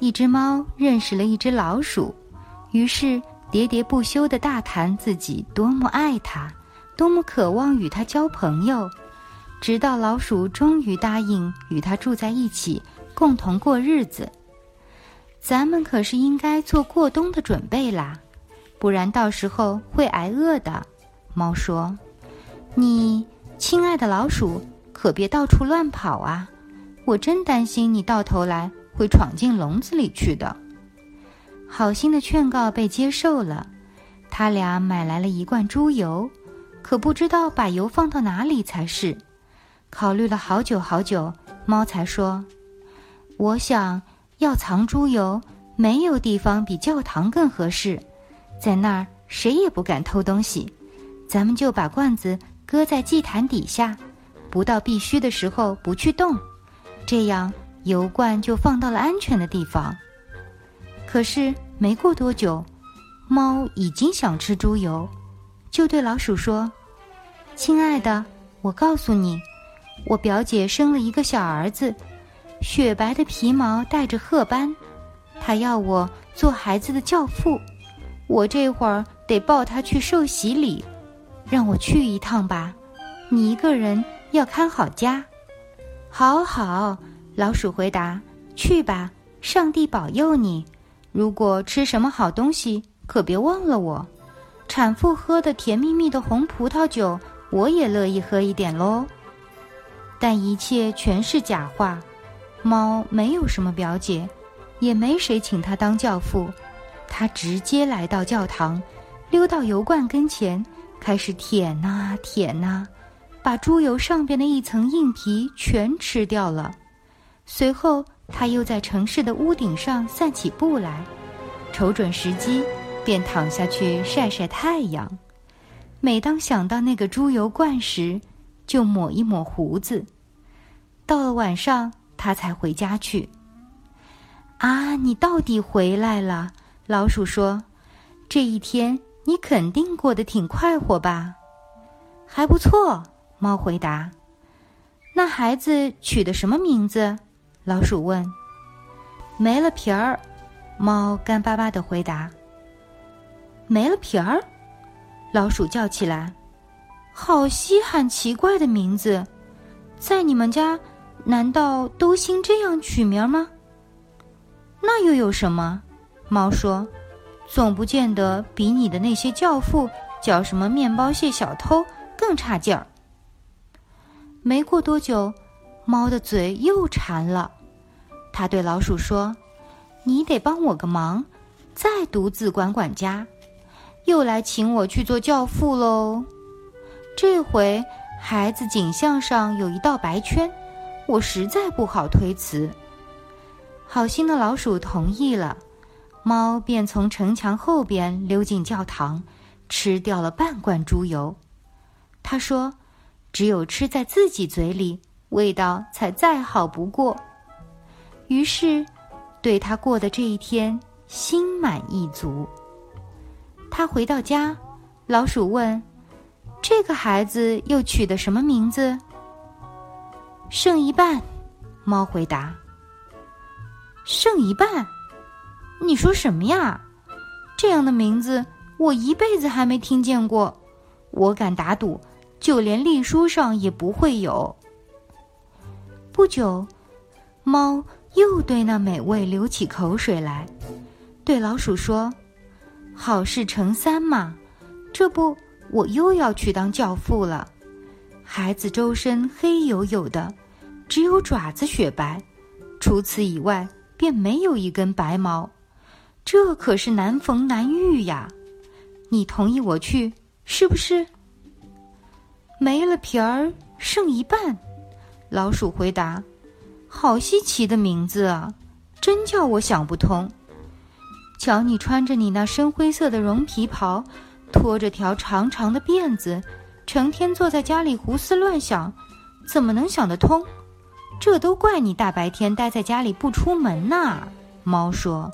一只猫认识了一只老鼠，于是喋喋不休地大谈自己多么爱它，多么渴望与它交朋友，直到老鼠终于答应与它住在一起，共同过日子。咱们可是应该做过冬的准备啦，不然到时候会挨饿的。猫说：“你亲爱的老鼠，可别到处乱跑啊！我真担心你到头来。”会闯进笼子里去的。好心的劝告被接受了，他俩买来了一罐猪油，可不知道把油放到哪里才是。考虑了好久好久，猫才说：“我想要藏猪油，没有地方比教堂更合适，在那儿谁也不敢偷东西。咱们就把罐子搁在祭坛底下，不到必须的时候不去动，这样。”油罐就放到了安全的地方。可是没过多久，猫已经想吃猪油，就对老鼠说：“亲爱的，我告诉你，我表姐生了一个小儿子，雪白的皮毛带着褐斑，她要我做孩子的教父，我这会儿得抱他去受洗礼，让我去一趟吧。你一个人要看好家。”“好好。”老鼠回答：“去吧，上帝保佑你。如果吃什么好东西，可别忘了我。产妇喝的甜蜜蜜的红葡萄酒，我也乐意喝一点喽。”但一切全是假话。猫没有什么表姐，也没谁请他当教父。他直接来到教堂，溜到油罐跟前，开始舔呐舔呐，把猪油上边的一层硬皮全吃掉了。随后，他又在城市的屋顶上散起步来，瞅准时机，便躺下去晒晒太阳。每当想到那个猪油罐时，就抹一抹胡子。到了晚上，他才回家去。啊，你到底回来了？老鼠说：“这一天你肯定过得挺快活吧？”还不错，猫回答。那孩子取的什么名字？老鼠问：“没了皮儿。”猫干巴巴的回答：“没了皮儿。”老鼠叫起来：“好稀罕，奇怪的名字，在你们家难道都兴这样取名吗？”那又有什么？猫说：“总不见得比你的那些教父叫什么面包屑小偷更差劲儿。”没过多久，猫的嘴又馋了。他对老鼠说：“你得帮我个忙，再独自管管家，又来请我去做教父喽。这回孩子颈项上有一道白圈，我实在不好推辞。”好心的老鼠同意了，猫便从城墙后边溜进教堂，吃掉了半罐猪油。他说：“只有吃在自己嘴里，味道才再好不过。”于是，对他过的这一天心满意足。他回到家，老鼠问：“这个孩子又取的什么名字？”剩一半，猫回答：“剩一半？你说什么呀？这样的名字我一辈子还没听见过。我敢打赌，就连隶书上也不会有。”不久，猫。又对那美味流起口水来，对老鼠说：“好事成三嘛，这不我又要去当教父了。孩子周身黑黝黝的，只有爪子雪白，除此以外便没有一根白毛，这可是难逢难遇呀！你同意我去是不是？”没了皮儿剩一半，老鼠回答。好稀奇的名字啊，真叫我想不通。瞧你穿着你那深灰色的绒皮袍，拖着条长长的辫子，成天坐在家里胡思乱想，怎么能想得通？这都怪你大白天待在家里不出门呐。”猫说。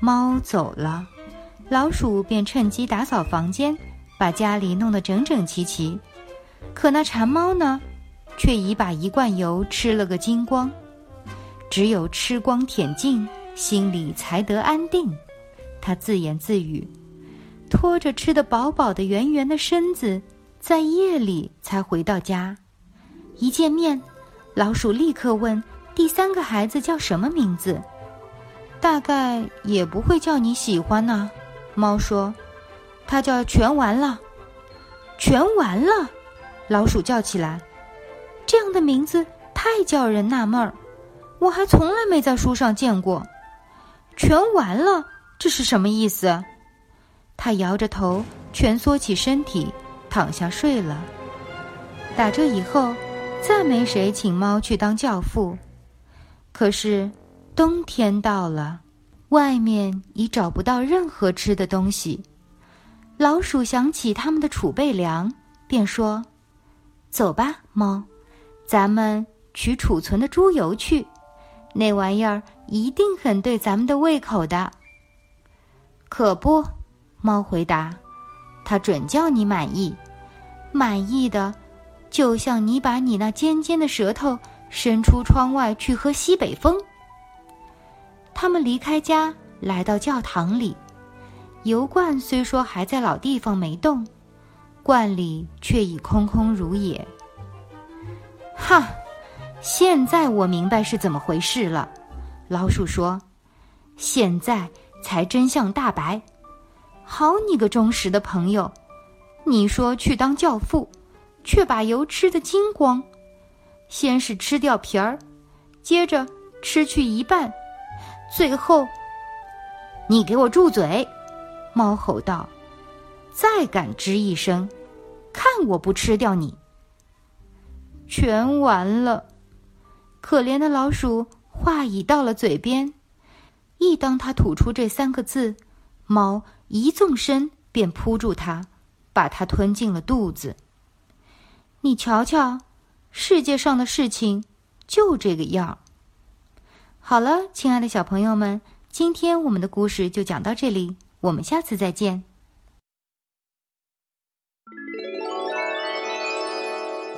猫走了，老鼠便趁机打扫房间，把家里弄得整整齐齐。可那馋猫呢，却已把一罐油吃了个精光。只有吃光舔尽，心里才得安定。他自言自语，拖着吃得饱饱的圆圆的身子，在夜里才回到家。一见面，老鼠立刻问第三个孩子叫什么名字。大概也不会叫你喜欢呢，猫说：“它叫全完了，全完了。”老鼠叫起来：“这样的名字太叫人纳闷儿，我还从来没在书上见过。全完了，这是什么意思？”他摇着头，蜷缩起身体，躺下睡了。打这以后，再没谁请猫去当教父。可是。冬天到了，外面已找不到任何吃的东西。老鼠想起他们的储备粮，便说：“走吧，猫，咱们取储存的猪油去，那玩意儿一定很对咱们的胃口的。”可不，猫回答：“它准叫你满意，满意的，就像你把你那尖尖的舌头伸出窗外去喝西北风。”他们离开家，来到教堂里。油罐虽说还在老地方没动，罐里却已空空如也。哈，现在我明白是怎么回事了。老鼠说：“现在才真相大白。好你个忠实的朋友，你说去当教父，却把油吃得精光。先是吃掉皮儿，接着吃去一半。”最后，你给我住嘴！猫吼道：“再敢吱一声，看我不吃掉你！”全完了。可怜的老鼠话已到了嘴边，一当他吐出这三个字，猫一纵身便扑住它，把它吞进了肚子。你瞧瞧，世界上的事情就这个样。好了，亲爱的小朋友们，今天我们的故事就讲到这里，我们下次再见。